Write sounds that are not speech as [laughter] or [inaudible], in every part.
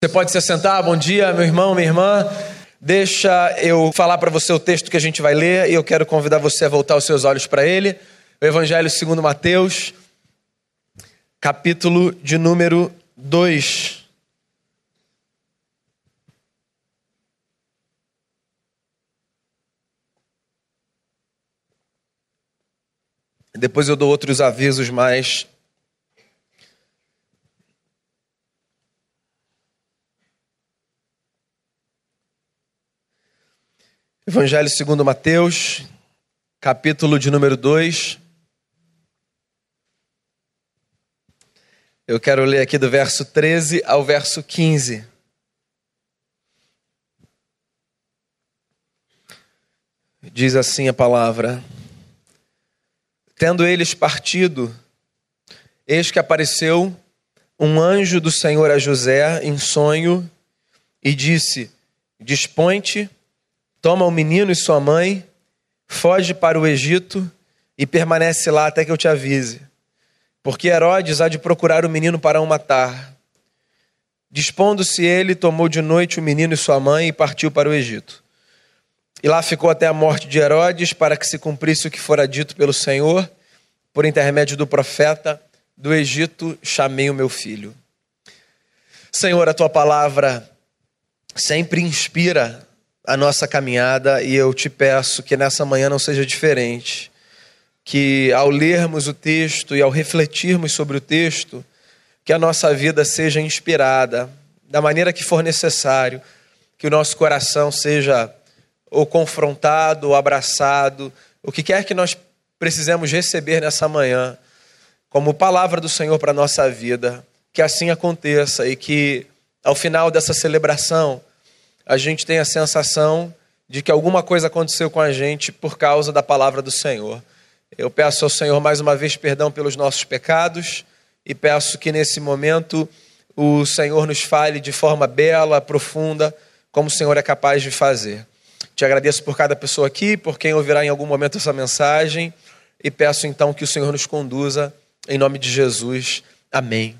Você pode se assentar. Bom dia, meu irmão, minha irmã. Deixa eu falar para você o texto que a gente vai ler e eu quero convidar você a voltar os seus olhos para ele. O Evangelho segundo Mateus, capítulo de número 2. Depois eu dou outros avisos mais Evangelho segundo Mateus, capítulo de número 2. Eu quero ler aqui do verso 13 ao verso 15. Diz assim a palavra: Tendo eles partido, eis que apareceu um anjo do Senhor a José em sonho e disse: Dispõe-te toma o menino e sua mãe, foge para o Egito e permanece lá até que eu te avise. Porque Herodes há de procurar o menino para o matar. Dispondo-se ele, tomou de noite o menino e sua mãe e partiu para o Egito. E lá ficou até a morte de Herodes, para que se cumprisse o que fora dito pelo Senhor, por intermédio do profeta: Do Egito chamei o meu filho. Senhor, a tua palavra sempre inspira a nossa caminhada e eu te peço que nessa manhã não seja diferente. Que ao lermos o texto e ao refletirmos sobre o texto, que a nossa vida seja inspirada da maneira que for necessário, que o nosso coração seja ou confrontado, ou abraçado, o que quer que nós precisemos receber nessa manhã, como palavra do Senhor para a nossa vida, que assim aconteça e que ao final dessa celebração a gente tem a sensação de que alguma coisa aconteceu com a gente por causa da palavra do Senhor. Eu peço ao Senhor mais uma vez perdão pelos nossos pecados e peço que nesse momento o Senhor nos fale de forma bela, profunda, como o Senhor é capaz de fazer. Te agradeço por cada pessoa aqui, por quem ouvirá em algum momento essa mensagem e peço então que o Senhor nos conduza em nome de Jesus. Amém.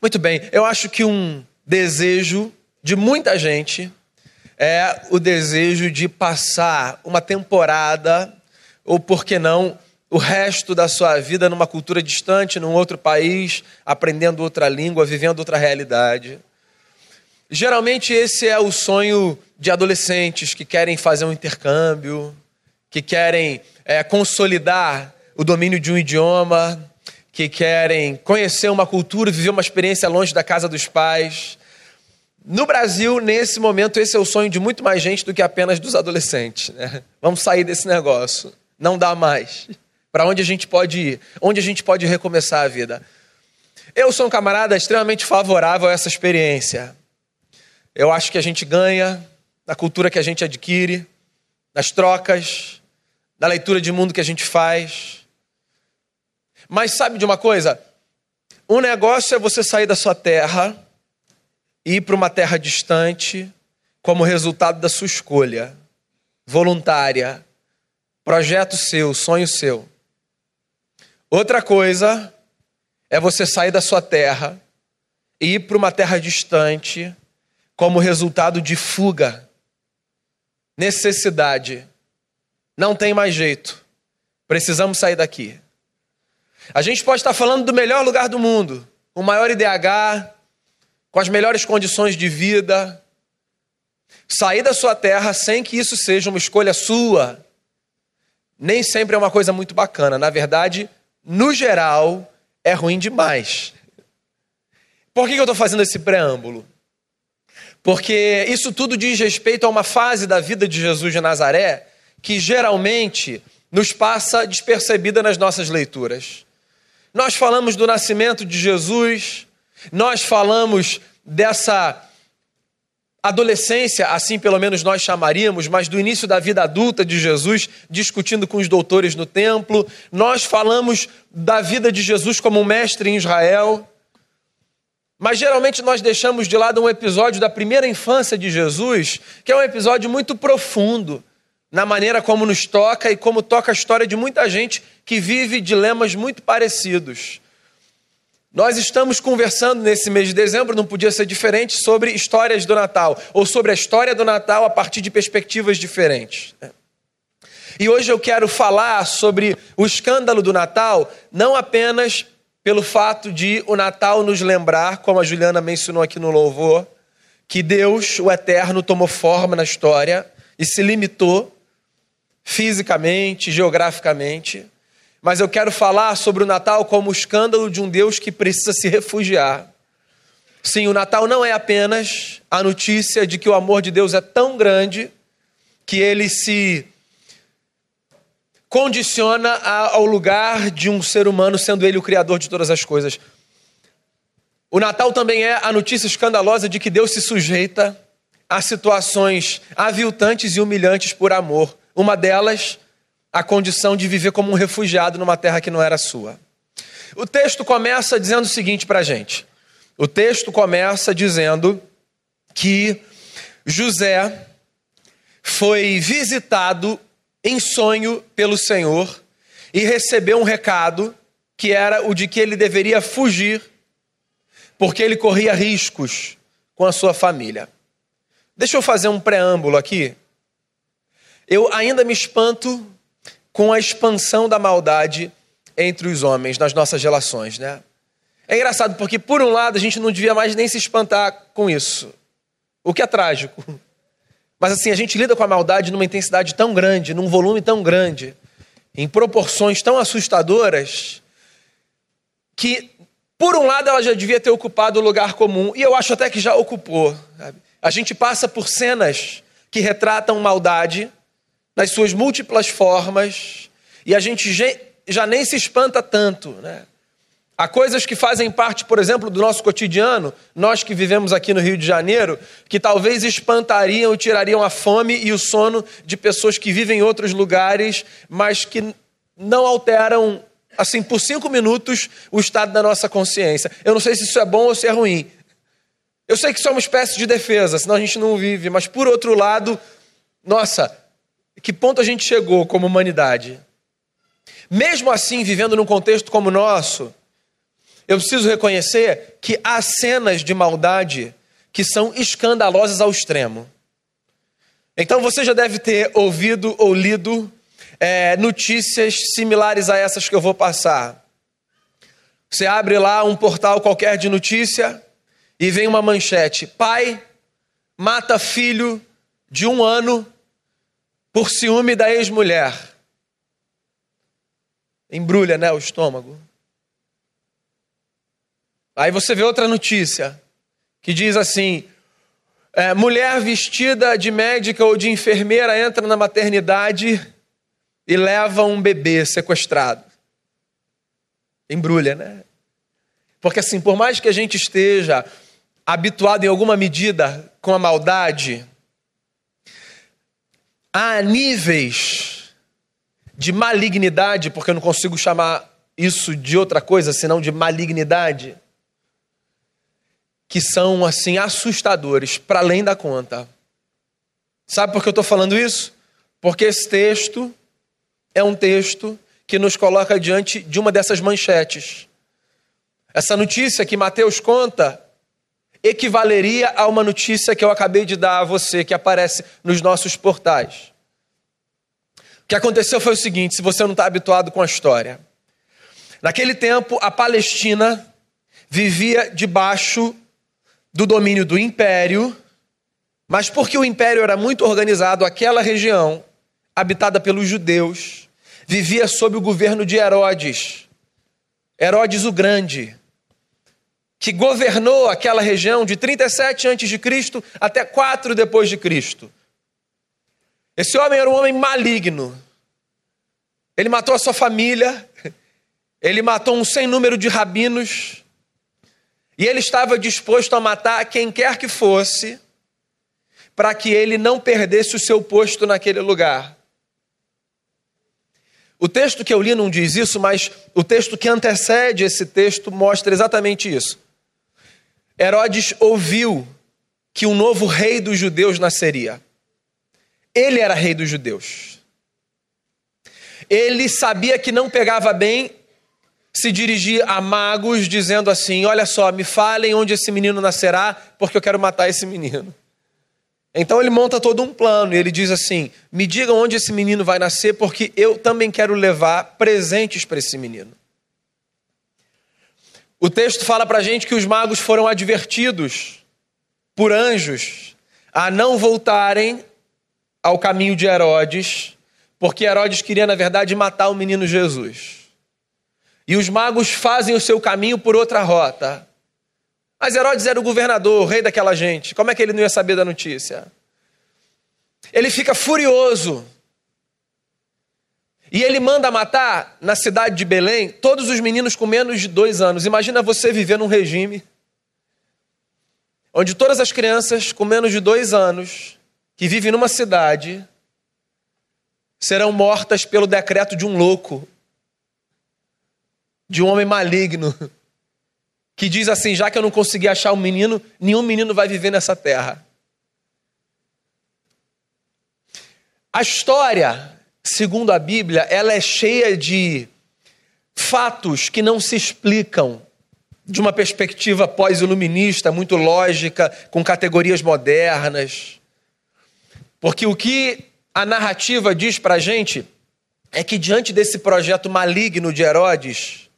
Muito bem, eu acho que um desejo de muita gente é o desejo de passar uma temporada, ou por que não, o resto da sua vida numa cultura distante, num outro país, aprendendo outra língua, vivendo outra realidade. Geralmente esse é o sonho de adolescentes que querem fazer um intercâmbio, que querem é, consolidar o domínio de um idioma, que querem conhecer uma cultura, viver uma experiência longe da casa dos pais. No Brasil, nesse momento, esse é o sonho de muito mais gente do que apenas dos adolescentes. Né? Vamos sair desse negócio. Não dá mais. Para onde a gente pode ir? Onde a gente pode recomeçar a vida? Eu sou um camarada extremamente favorável a essa experiência. Eu acho que a gente ganha na cultura que a gente adquire, nas trocas, na leitura de mundo que a gente faz. Mas sabe de uma coisa? Um negócio é você sair da sua terra ir para uma terra distante como resultado da sua escolha voluntária, projeto seu, sonho seu. Outra coisa é você sair da sua terra e ir para uma terra distante como resultado de fuga, necessidade. Não tem mais jeito. Precisamos sair daqui. A gente pode estar falando do melhor lugar do mundo, o maior IDH, com as melhores condições de vida, sair da sua terra sem que isso seja uma escolha sua, nem sempre é uma coisa muito bacana. Na verdade, no geral, é ruim demais. Por que eu estou fazendo esse preâmbulo? Porque isso tudo diz respeito a uma fase da vida de Jesus de Nazaré que geralmente nos passa despercebida nas nossas leituras. Nós falamos do nascimento de Jesus, nós falamos dessa adolescência, assim pelo menos nós chamaríamos, mas do início da vida adulta de Jesus, discutindo com os doutores no templo. Nós falamos da vida de Jesus como um mestre em Israel. Mas geralmente nós deixamos de lado um episódio da primeira infância de Jesus, que é um episódio muito profundo na maneira como nos toca e como toca a história de muita gente que vive dilemas muito parecidos. Nós estamos conversando nesse mês de dezembro, não podia ser diferente, sobre histórias do Natal, ou sobre a história do Natal a partir de perspectivas diferentes. E hoje eu quero falar sobre o escândalo do Natal, não apenas pelo fato de o Natal nos lembrar, como a Juliana mencionou aqui no louvor, que Deus, o Eterno, tomou forma na história e se limitou fisicamente, geograficamente, mas eu quero falar sobre o Natal como o escândalo de um Deus que precisa se refugiar. Sim, o Natal não é apenas a notícia de que o amor de Deus é tão grande que ele se condiciona ao lugar de um ser humano, sendo ele o criador de todas as coisas. O Natal também é a notícia escandalosa de que Deus se sujeita a situações aviltantes e humilhantes por amor. Uma delas a condição de viver como um refugiado numa terra que não era sua. O texto começa dizendo o seguinte para a gente: o texto começa dizendo que José foi visitado em sonho pelo Senhor e recebeu um recado que era o de que ele deveria fugir, porque ele corria riscos com a sua família. Deixa eu fazer um preâmbulo aqui. Eu ainda me espanto com a expansão da maldade entre os homens nas nossas relações, né? É engraçado porque, por um lado, a gente não devia mais nem se espantar com isso, o que é trágico. [laughs] Mas assim, a gente lida com a maldade numa intensidade tão grande, num volume tão grande, em proporções tão assustadoras, que, por um lado, ela já devia ter ocupado o lugar comum, e eu acho até que já ocupou. Sabe? A gente passa por cenas que retratam maldade nas suas múltiplas formas, e a gente já nem se espanta tanto, né? Há coisas que fazem parte, por exemplo, do nosso cotidiano, nós que vivemos aqui no Rio de Janeiro, que talvez espantariam e tirariam a fome e o sono de pessoas que vivem em outros lugares, mas que não alteram, assim, por cinco minutos, o estado da nossa consciência. Eu não sei se isso é bom ou se é ruim. Eu sei que isso é uma espécie de defesa, senão a gente não vive, mas por outro lado, nossa, que ponto a gente chegou como humanidade? Mesmo assim, vivendo num contexto como o nosso, eu preciso reconhecer que há cenas de maldade que são escandalosas ao extremo. Então você já deve ter ouvido ou lido é, notícias similares a essas que eu vou passar. Você abre lá um portal qualquer de notícia e vem uma manchete: pai mata filho de um ano por ciúme da ex-mulher. Embrulha, né, o estômago. Aí você vê outra notícia que diz assim: é, mulher vestida de médica ou de enfermeira entra na maternidade e leva um bebê sequestrado. Embrulha, né? Porque assim, por mais que a gente esteja habituado em alguma medida com a maldade, há níveis de malignidade, porque eu não consigo chamar isso de outra coisa senão de malignidade, que são assim assustadores, para além da conta. Sabe por que eu estou falando isso? Porque esse texto é um texto que nos coloca diante de uma dessas manchetes. Essa notícia que Mateus conta equivaleria a uma notícia que eu acabei de dar a você, que aparece nos nossos portais. O que aconteceu foi o seguinte: se você não está habituado com a história. Naquele tempo, a Palestina vivia debaixo do domínio do império, mas porque o império era muito organizado, aquela região, habitada pelos judeus, vivia sob o governo de Herodes, Herodes o Grande que governou aquela região de 37 antes de Cristo até 4 depois de Cristo. Esse homem era um homem maligno. Ele matou a sua família, ele matou um sem número de rabinos, e ele estava disposto a matar quem quer que fosse, para que ele não perdesse o seu posto naquele lugar. O texto que eu li não diz isso, mas o texto que antecede esse texto mostra exatamente isso. Herodes ouviu que um novo rei dos judeus nasceria. Ele era rei dos judeus. Ele sabia que não pegava bem se dirigir a magos dizendo assim: Olha só, me falem onde esse menino nascerá, porque eu quero matar esse menino. Então ele monta todo um plano e ele diz assim: Me digam onde esse menino vai nascer, porque eu também quero levar presentes para esse menino. O texto fala para a gente que os magos foram advertidos por anjos a não voltarem ao caminho de Herodes, porque Herodes queria, na verdade, matar o menino Jesus. E os magos fazem o seu caminho por outra rota. Mas Herodes era o governador, o rei daquela gente. Como é que ele não ia saber da notícia? Ele fica furioso. E ele manda matar na cidade de Belém todos os meninos com menos de dois anos. Imagina você viver num regime onde todas as crianças com menos de dois anos que vivem numa cidade serão mortas pelo decreto de um louco de um homem maligno [laughs] que diz assim: já que eu não consegui achar um menino, nenhum menino vai viver nessa terra. A história, segundo a Bíblia, ela é cheia de fatos que não se explicam de uma perspectiva pós-iluminista, muito lógica, com categorias modernas. Porque o que a narrativa diz para a gente é que, diante desse projeto maligno de Herodes,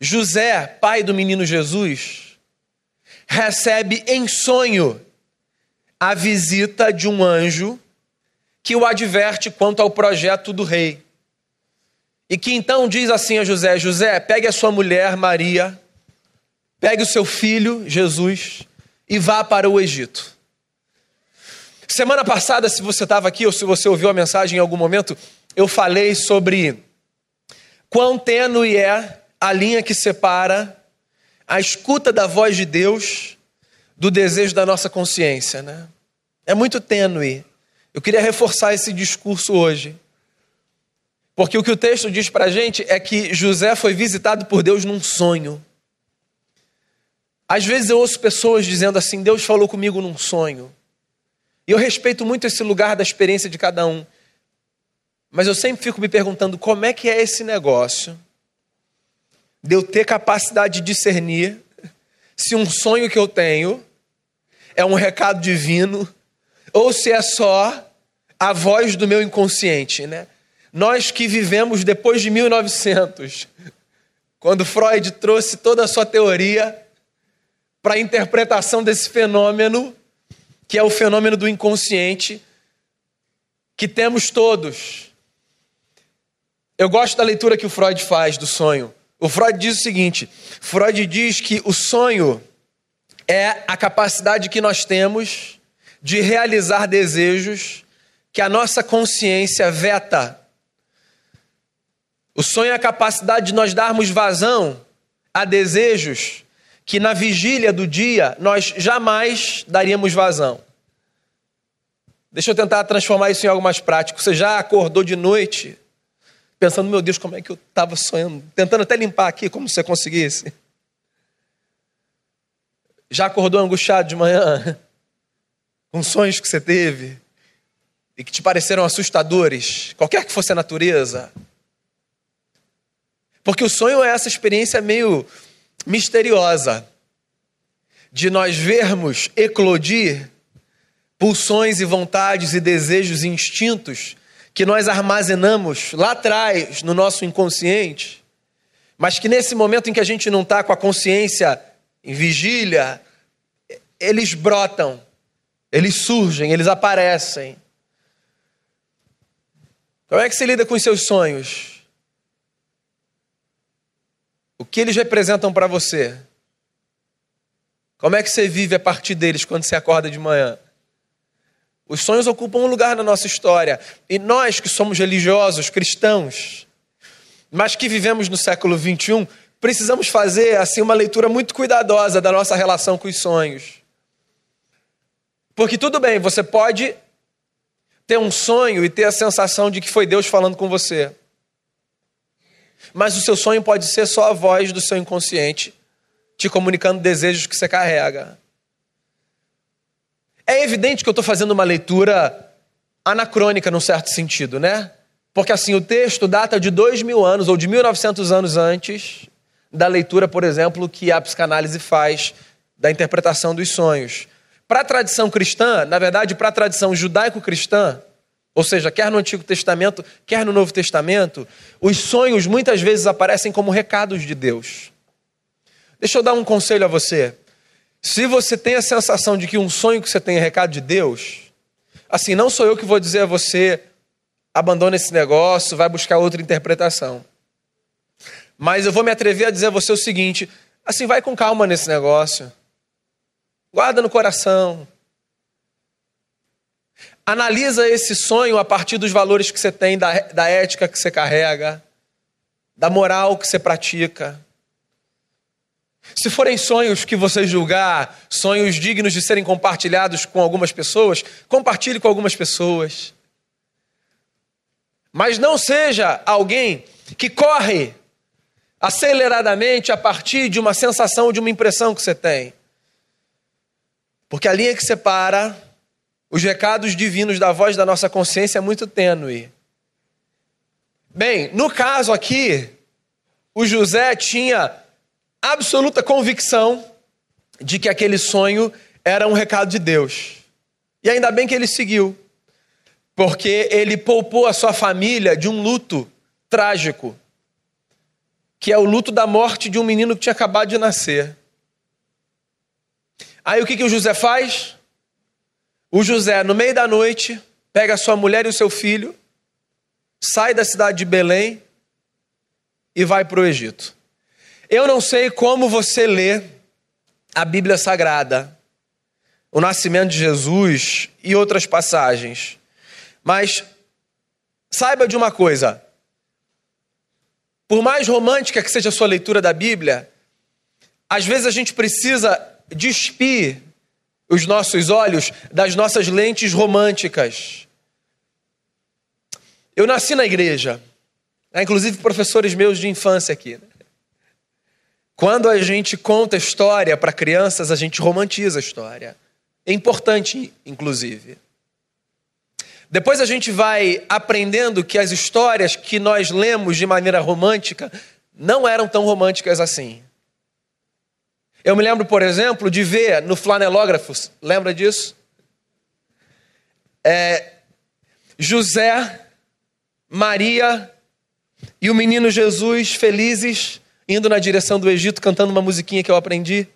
José, pai do menino Jesus, recebe em sonho a visita de um anjo que o adverte quanto ao projeto do rei. E que então diz assim a José: José, pegue a sua mulher Maria, pegue o seu filho Jesus e vá para o Egito. Semana passada, se você estava aqui ou se você ouviu a mensagem em algum momento, eu falei sobre quão tênue é a linha que separa a escuta da voz de Deus do desejo da nossa consciência, né? É muito tênue. Eu queria reforçar esse discurso hoje. Porque o que o texto diz para a gente é que José foi visitado por Deus num sonho. Às vezes eu ouço pessoas dizendo assim: Deus falou comigo num sonho. E eu respeito muito esse lugar da experiência de cada um. Mas eu sempre fico me perguntando como é que é esse negócio de eu ter capacidade de discernir se um sonho que eu tenho é um recado divino ou se é só a voz do meu inconsciente, né? Nós que vivemos depois de 1900, quando Freud trouxe toda a sua teoria para a interpretação desse fenômeno, que é o fenômeno do inconsciente, que temos todos. Eu gosto da leitura que o Freud faz do sonho. O Freud diz o seguinte: Freud diz que o sonho é a capacidade que nós temos de realizar desejos que a nossa consciência veta. O sonho é a capacidade de nós darmos vazão a desejos que na vigília do dia nós jamais daríamos vazão. Deixa eu tentar transformar isso em algo mais prático. Você já acordou de noite pensando, meu Deus, como é que eu estava sonhando, tentando até limpar aqui, como você conseguisse. Já acordou angustiado de manhã? [laughs] Com sonhos que você teve e que te pareceram assustadores, qualquer que fosse a natureza? Porque o sonho é essa experiência meio misteriosa de nós vermos eclodir pulsões e vontades e desejos e instintos que nós armazenamos lá atrás no nosso inconsciente, mas que nesse momento em que a gente não está com a consciência em vigília, eles brotam, eles surgem, eles aparecem. Como é que você lida com os seus sonhos? O que eles representam para você? Como é que você vive a partir deles quando você acorda de manhã? Os sonhos ocupam um lugar na nossa história. E nós que somos religiosos, cristãos, mas que vivemos no século 21, precisamos fazer assim uma leitura muito cuidadosa da nossa relação com os sonhos. Porque tudo bem, você pode ter um sonho e ter a sensação de que foi Deus falando com você. Mas o seu sonho pode ser só a voz do seu inconsciente te comunicando desejos que você carrega. É evidente que eu estou fazendo uma leitura anacrônica, num certo sentido, né? Porque assim, o texto data de dois mil anos ou de 1900 anos antes da leitura, por exemplo, que a psicanálise faz da interpretação dos sonhos. Para a tradição cristã, na verdade, para a tradição judaico-cristã, ou seja, quer no Antigo Testamento, quer no Novo Testamento, os sonhos muitas vezes aparecem como recados de Deus. Deixa eu dar um conselho a você. Se você tem a sensação de que um sonho que você tem é recado de Deus, assim, não sou eu que vou dizer a você, abandone esse negócio, vai buscar outra interpretação. Mas eu vou me atrever a dizer a você o seguinte: assim, vai com calma nesse negócio. Guarda no coração. Analisa esse sonho a partir dos valores que você tem, da, da ética que você carrega, da moral que você pratica. Se forem sonhos que você julgar, sonhos dignos de serem compartilhados com algumas pessoas, compartilhe com algumas pessoas. Mas não seja alguém que corre aceleradamente a partir de uma sensação, de uma impressão que você tem. Porque a linha que separa os recados divinos da voz da nossa consciência é muito tênue. Bem, no caso aqui, o José tinha absoluta convicção de que aquele sonho era um recado de Deus. E ainda bem que ele seguiu, porque ele poupou a sua família de um luto trágico, que é o luto da morte de um menino que tinha acabado de nascer. Aí o que, que o José faz? O José, no meio da noite, pega a sua mulher e o seu filho, sai da cidade de Belém e vai para o Egito. Eu não sei como você lê a Bíblia Sagrada, o nascimento de Jesus e outras passagens, mas saiba de uma coisa: por mais romântica que seja a sua leitura da Bíblia, às vezes a gente precisa despir os nossos olhos das nossas lentes românticas. Eu nasci na igreja, né? inclusive professores meus de infância aqui. Né? Quando a gente conta história para crianças, a gente romantiza a história. É importante, inclusive. Depois a gente vai aprendendo que as histórias que nós lemos de maneira romântica não eram tão românticas assim. Eu me lembro, por exemplo, de ver no Flanelógrafo, lembra disso? É, José, Maria e o menino Jesus felizes indo na direção do Egito cantando uma musiquinha que eu aprendi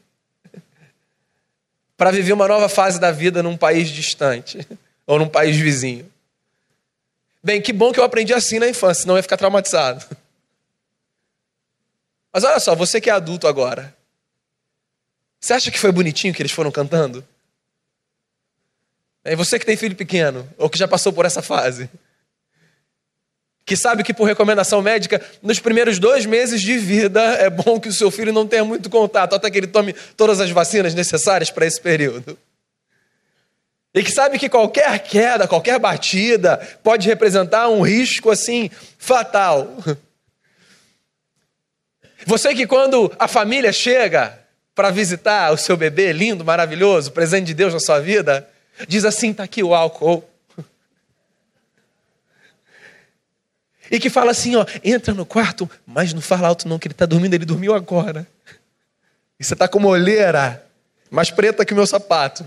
[laughs] para viver uma nova fase da vida num país distante [laughs] ou num país vizinho. Bem, que bom que eu aprendi assim na infância, senão eu ia ficar traumatizado. [laughs] Mas olha só, você que é adulto agora, você acha que foi bonitinho que eles foram cantando? É você que tem filho pequeno, ou que já passou por essa fase que sabe que por recomendação médica, nos primeiros dois meses de vida, é bom que o seu filho não tenha muito contato, até que ele tome todas as vacinas necessárias para esse período. E que sabe que qualquer queda, qualquer batida, pode representar um risco assim fatal. Você que quando a família chega para visitar o seu bebê lindo, maravilhoso, presente de Deus na sua vida, diz assim: está aqui o álcool. E que fala assim, ó, entra no quarto, mas não fala alto não, que ele está dormindo, ele dormiu agora. E você está com uma olheira mais preta que o meu sapato.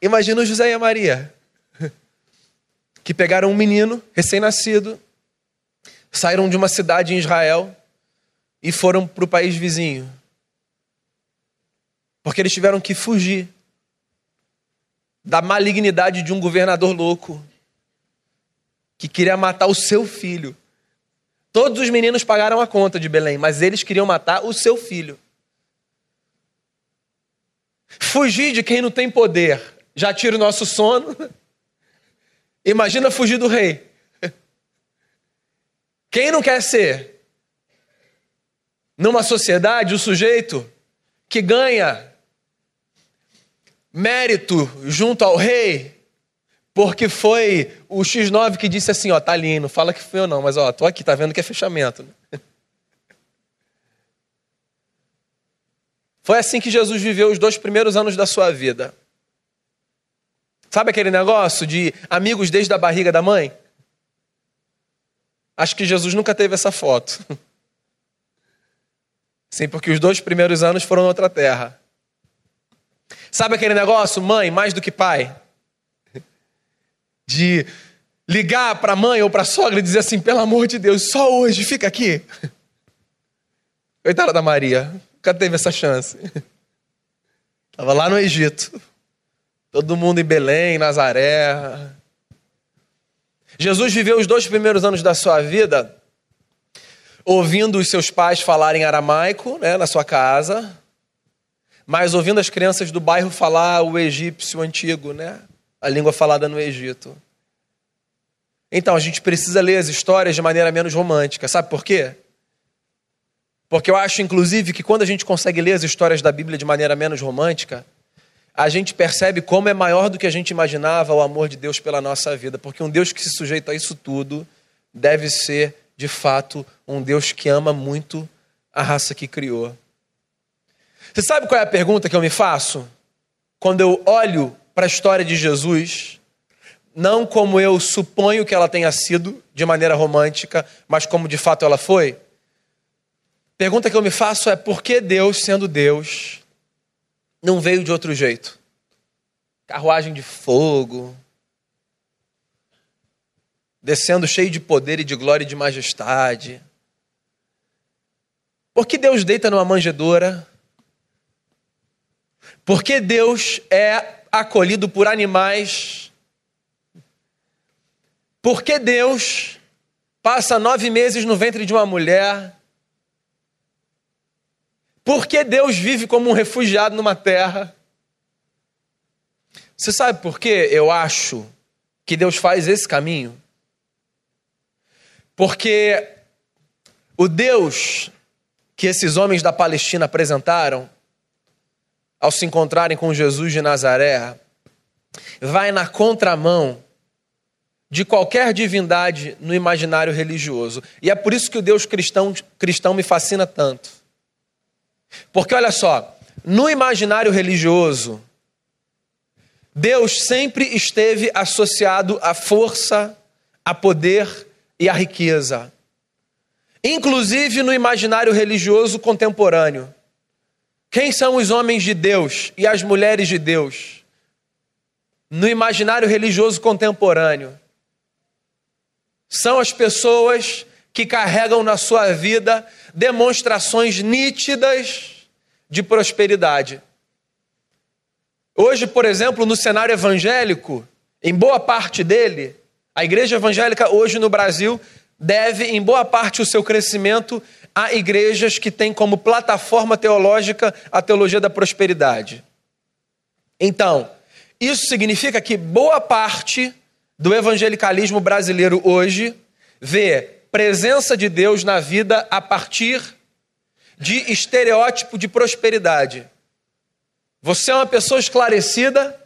Imagina o José e a Maria, que pegaram um menino recém-nascido, saíram de uma cidade em Israel e foram para o país vizinho. Porque eles tiveram que fugir da malignidade de um governador louco que queria matar o seu filho. Todos os meninos pagaram a conta de Belém, mas eles queriam matar o seu filho. Fugir de quem não tem poder já tira o nosso sono. Imagina fugir do rei. Quem não quer ser, numa sociedade, o sujeito que ganha mérito junto ao rei, porque foi o X9 que disse assim, ó, tá ali, não fala que foi eu não, mas ó, tô aqui, tá vendo que é fechamento. Foi assim que Jesus viveu os dois primeiros anos da sua vida. Sabe aquele negócio de amigos desde a barriga da mãe? Acho que Jesus nunca teve essa foto. [laughs] Sim, porque os dois primeiros anos foram outra terra. Sabe aquele negócio, mãe, mais do que pai? De ligar para a mãe ou para a sogra e dizer assim: pelo amor de Deus, só hoje, fica aqui. Coitada da Maria, nunca teve essa chance. Estava lá no Egito. Todo mundo em Belém, Nazaré. Jesus viveu os dois primeiros anos da sua vida ouvindo os seus pais falarem aramaico né, na sua casa, mas ouvindo as crianças do bairro falar o egípcio antigo, né, a língua falada no Egito. Então, a gente precisa ler as histórias de maneira menos romântica. Sabe por quê? Porque eu acho, inclusive, que quando a gente consegue ler as histórias da Bíblia de maneira menos romântica, a gente percebe como é maior do que a gente imaginava o amor de Deus pela nossa vida. Porque um Deus que se sujeita a isso tudo deve ser de fato, um Deus que ama muito a raça que criou. Você sabe qual é a pergunta que eu me faço? Quando eu olho para a história de Jesus, não como eu suponho que ela tenha sido, de maneira romântica, mas como de fato ela foi? Pergunta que eu me faço é por que Deus, sendo Deus, não veio de outro jeito? Carruagem de fogo, descendo cheio de poder e de glória e de majestade. Por que Deus deita numa manjedoura? Por que Deus é acolhido por animais? Por que Deus passa nove meses no ventre de uma mulher? Por que Deus vive como um refugiado numa terra? Você sabe por que eu acho que Deus faz esse caminho? Porque o Deus que esses homens da Palestina apresentaram ao se encontrarem com Jesus de Nazaré vai na contramão de qualquer divindade no imaginário religioso. E é por isso que o Deus cristão, cristão me fascina tanto. Porque olha só, no imaginário religioso, Deus sempre esteve associado à força, a poder e a riqueza. Inclusive no imaginário religioso contemporâneo. Quem são os homens de Deus e as mulheres de Deus? No imaginário religioso contemporâneo. São as pessoas que carregam na sua vida demonstrações nítidas de prosperidade. Hoje, por exemplo, no cenário evangélico, em boa parte dele, a igreja evangélica hoje no Brasil deve, em boa parte, o seu crescimento a igrejas que têm como plataforma teológica a teologia da prosperidade. Então, isso significa que boa parte do evangelicalismo brasileiro hoje vê presença de Deus na vida a partir de estereótipo de prosperidade. Você é uma pessoa esclarecida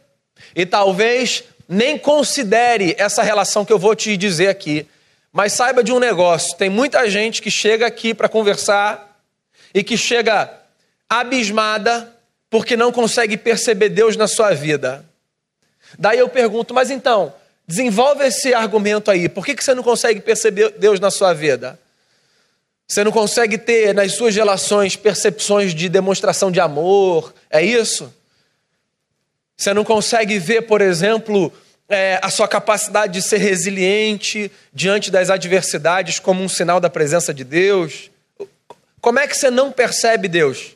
e talvez nem considere essa relação que eu vou te dizer aqui. Mas saiba de um negócio: tem muita gente que chega aqui para conversar e que chega abismada porque não consegue perceber Deus na sua vida. Daí eu pergunto, mas então, desenvolve esse argumento aí. Por que, que você não consegue perceber Deus na sua vida? Você não consegue ter nas suas relações percepções de demonstração de amor? É isso? Você não consegue ver, por exemplo, é, a sua capacidade de ser resiliente diante das adversidades como um sinal da presença de Deus? Como é que você não percebe Deus?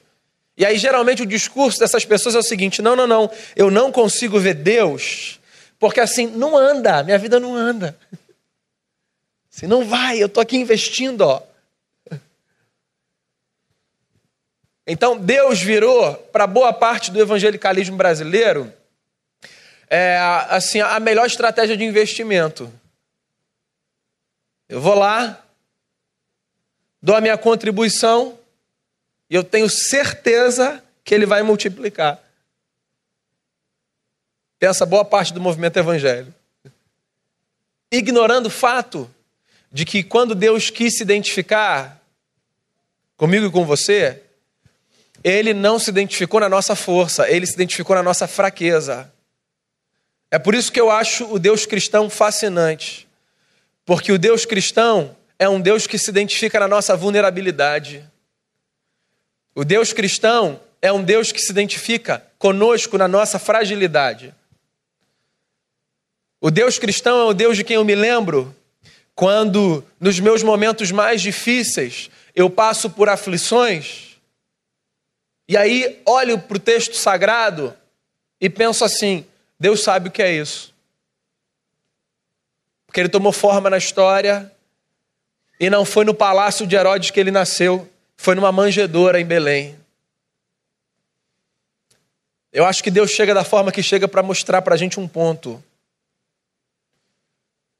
E aí, geralmente, o discurso dessas pessoas é o seguinte: não, não, não, eu não consigo ver Deus, porque assim, não anda, minha vida não anda. Assim, não vai, eu estou aqui investindo, ó. Então, Deus virou, para boa parte do evangelicalismo brasileiro, é, assim, a melhor estratégia de investimento. Eu vou lá, dou a minha contribuição e eu tenho certeza que ele vai multiplicar. Pensa boa parte do movimento evangélico. Ignorando o fato de que quando Deus quis se identificar comigo e com você, ele não se identificou na nossa força, ele se identificou na nossa fraqueza. É por isso que eu acho o Deus cristão fascinante. Porque o Deus cristão é um Deus que se identifica na nossa vulnerabilidade. O Deus cristão é um Deus que se identifica conosco na nossa fragilidade. O Deus cristão é o Deus de quem eu me lembro quando, nos meus momentos mais difíceis, eu passo por aflições, e aí olho para o texto sagrado e penso assim: Deus sabe o que é isso. Porque ele tomou forma na história e não foi no palácio de Herodes que ele nasceu, foi numa manjedoura em Belém. Eu acho que Deus chega da forma que chega para mostrar para a gente um ponto.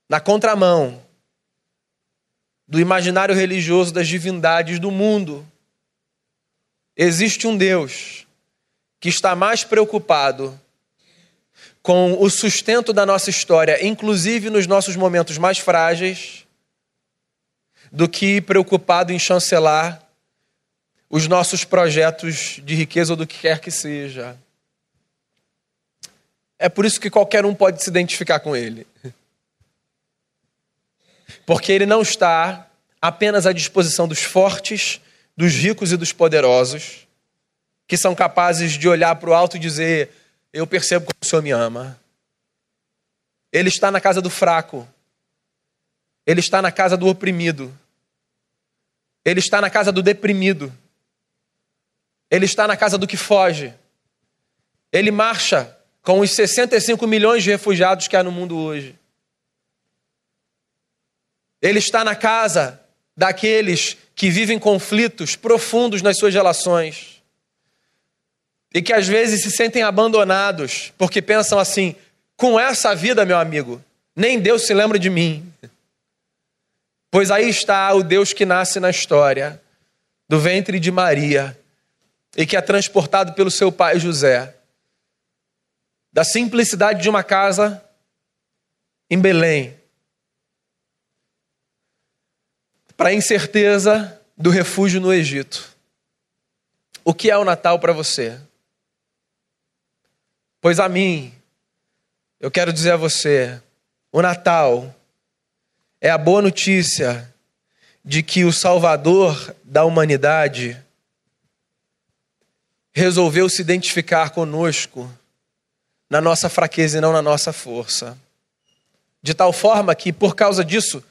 Na contramão do imaginário religioso das divindades do mundo, existe um Deus que está mais preocupado com o sustento da nossa história, inclusive nos nossos momentos mais frágeis, do que preocupado em chancelar os nossos projetos de riqueza ou do que quer que seja. É por isso que qualquer um pode se identificar com ele. Porque ele não está apenas à disposição dos fortes, dos ricos e dos poderosos, que são capazes de olhar para o alto e dizer: Eu percebo como o Senhor me ama. Ele está na casa do fraco. Ele está na casa do oprimido. Ele está na casa do deprimido. Ele está na casa do que foge. Ele marcha com os 65 milhões de refugiados que há no mundo hoje. Ele está na casa daqueles que vivem conflitos profundos nas suas relações e que às vezes se sentem abandonados porque pensam assim: com essa vida, meu amigo, nem Deus se lembra de mim. Pois aí está o Deus que nasce na história, do ventre de Maria, e que é transportado pelo seu pai José, da simplicidade de uma casa em Belém, para a incerteza do refúgio no Egito. O que é o Natal para você? Pois a mim, eu quero dizer a você, o Natal é a boa notícia de que o Salvador da humanidade resolveu se identificar conosco na nossa fraqueza e não na nossa força. De tal forma que, por causa disso,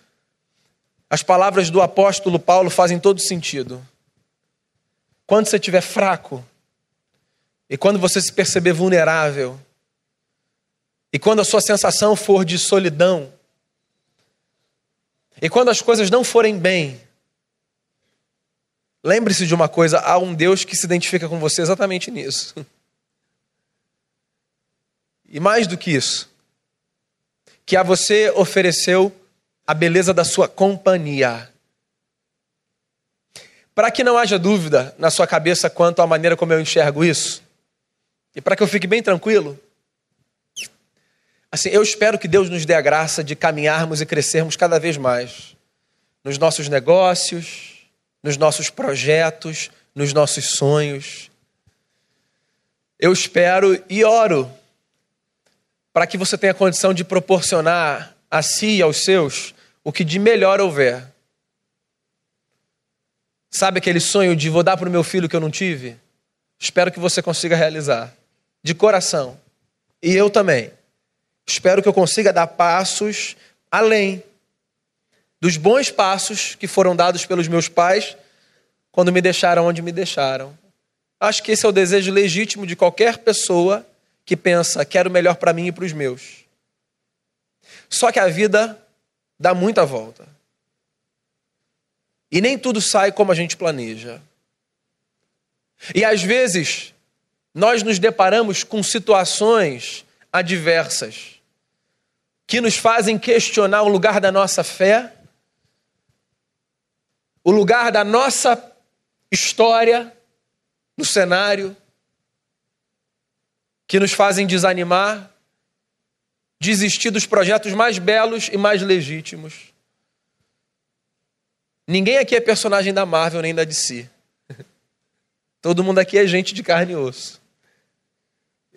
as palavras do apóstolo Paulo fazem todo sentido. Quando você estiver fraco, e quando você se perceber vulnerável, e quando a sua sensação for de solidão, e quando as coisas não forem bem, lembre-se de uma coisa: há um Deus que se identifica com você exatamente nisso. [laughs] E mais do que isso, que a você ofereceu a beleza da sua companhia. Para que não haja dúvida na sua cabeça quanto à maneira como eu enxergo isso, e para que eu fique bem tranquilo, Assim, eu espero que Deus nos dê a graça de caminharmos e crescermos cada vez mais nos nossos negócios, nos nossos projetos, nos nossos sonhos. Eu espero e oro para que você tenha condição de proporcionar a si e aos seus o que de melhor houver. Sabe aquele sonho de vou dar para o meu filho que eu não tive? Espero que você consiga realizar, de coração. E eu também. Espero que eu consiga dar passos além dos bons passos que foram dados pelos meus pais quando me deixaram onde me deixaram. Acho que esse é o desejo legítimo de qualquer pessoa que pensa, quero melhor para mim e para os meus. Só que a vida dá muita volta. E nem tudo sai como a gente planeja. E às vezes, nós nos deparamos com situações adversas que nos fazem questionar o lugar da nossa fé, o lugar da nossa história no cenário, que nos fazem desanimar, desistir dos projetos mais belos e mais legítimos. Ninguém aqui é personagem da Marvel nem da DC. [laughs] Todo mundo aqui é gente de carne e osso.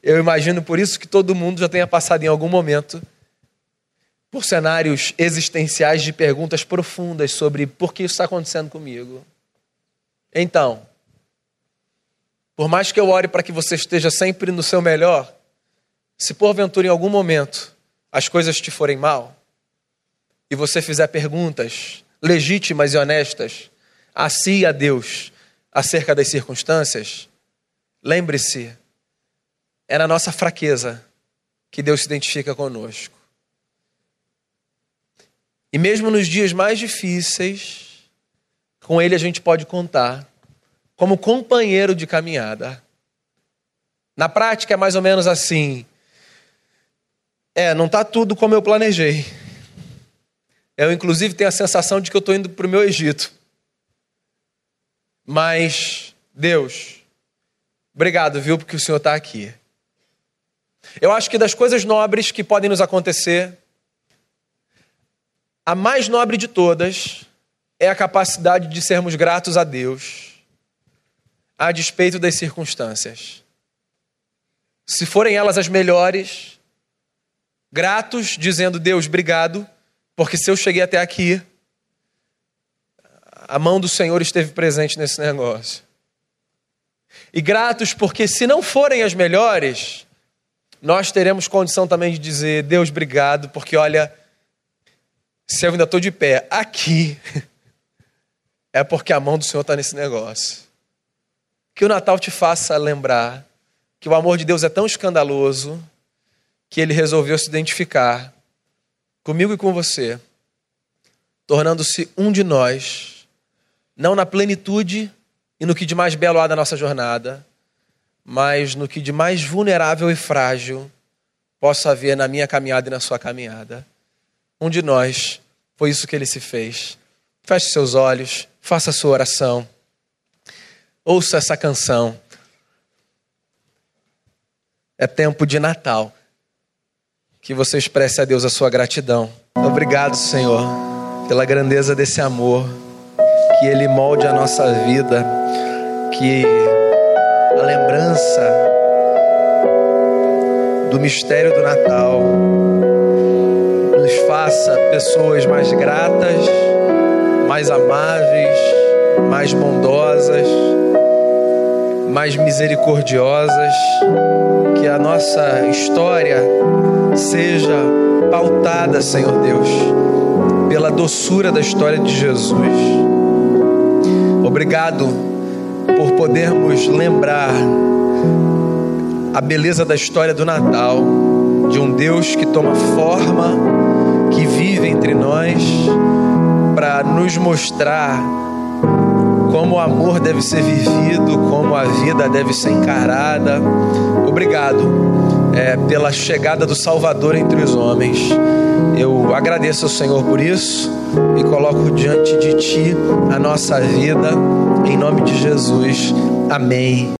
Eu imagino por isso que todo mundo já tenha passado em algum momento por cenários existenciais de perguntas profundas sobre por que isso está acontecendo comigo. Então, por mais que eu ore para que você esteja sempre no seu melhor, se porventura em algum momento as coisas te forem mal e você fizer perguntas legítimas e honestas a si e a Deus acerca das circunstâncias, lembre-se, é na nossa fraqueza que Deus se identifica conosco. E mesmo nos dias mais difíceis, com Ele a gente pode contar como companheiro de caminhada. Na prática é mais ou menos assim: é, não está tudo como eu planejei. Eu, inclusive, tenho a sensação de que eu estou indo para o meu Egito. Mas, Deus, obrigado, viu, porque o Senhor está aqui. Eu acho que das coisas nobres que podem nos acontecer, a mais nobre de todas é a capacidade de sermos gratos a Deus, a despeito das circunstâncias. Se forem elas as melhores, gratos, dizendo: Deus, obrigado, porque se eu cheguei até aqui, a mão do Senhor esteve presente nesse negócio. E gratos, porque se não forem as melhores, nós teremos condição também de dizer: Deus, obrigado, porque olha, se eu ainda estou de pé aqui, [laughs] é porque a mão do Senhor está nesse negócio. Que o Natal te faça lembrar que o amor de Deus é tão escandaloso que ele resolveu se identificar comigo e com você, tornando-se um de nós, não na plenitude e no que de mais belo há da nossa jornada, mas no que de mais vulnerável e frágil possa haver na minha caminhada e na sua caminhada. Um de nós, foi isso que ele se fez. Feche seus olhos, faça sua oração, ouça essa canção. É tempo de Natal que você expresse a Deus a sua gratidão. Obrigado, Senhor, pela grandeza desse amor, que Ele molde a nossa vida, que a lembrança do mistério do Natal nos faça pessoas mais gratas, mais amáveis, mais bondosas, mais misericordiosas, que a nossa história seja pautada, Senhor Deus, pela doçura da história de Jesus. Obrigado por podermos lembrar a beleza da história do Natal, de um Deus que toma forma, que vive entre nós, para nos mostrar como o amor deve ser vivido, como a vida deve ser encarada. Obrigado é, pela chegada do Salvador entre os homens. Eu agradeço ao Senhor por isso e coloco diante de Ti a nossa vida, em nome de Jesus. Amém.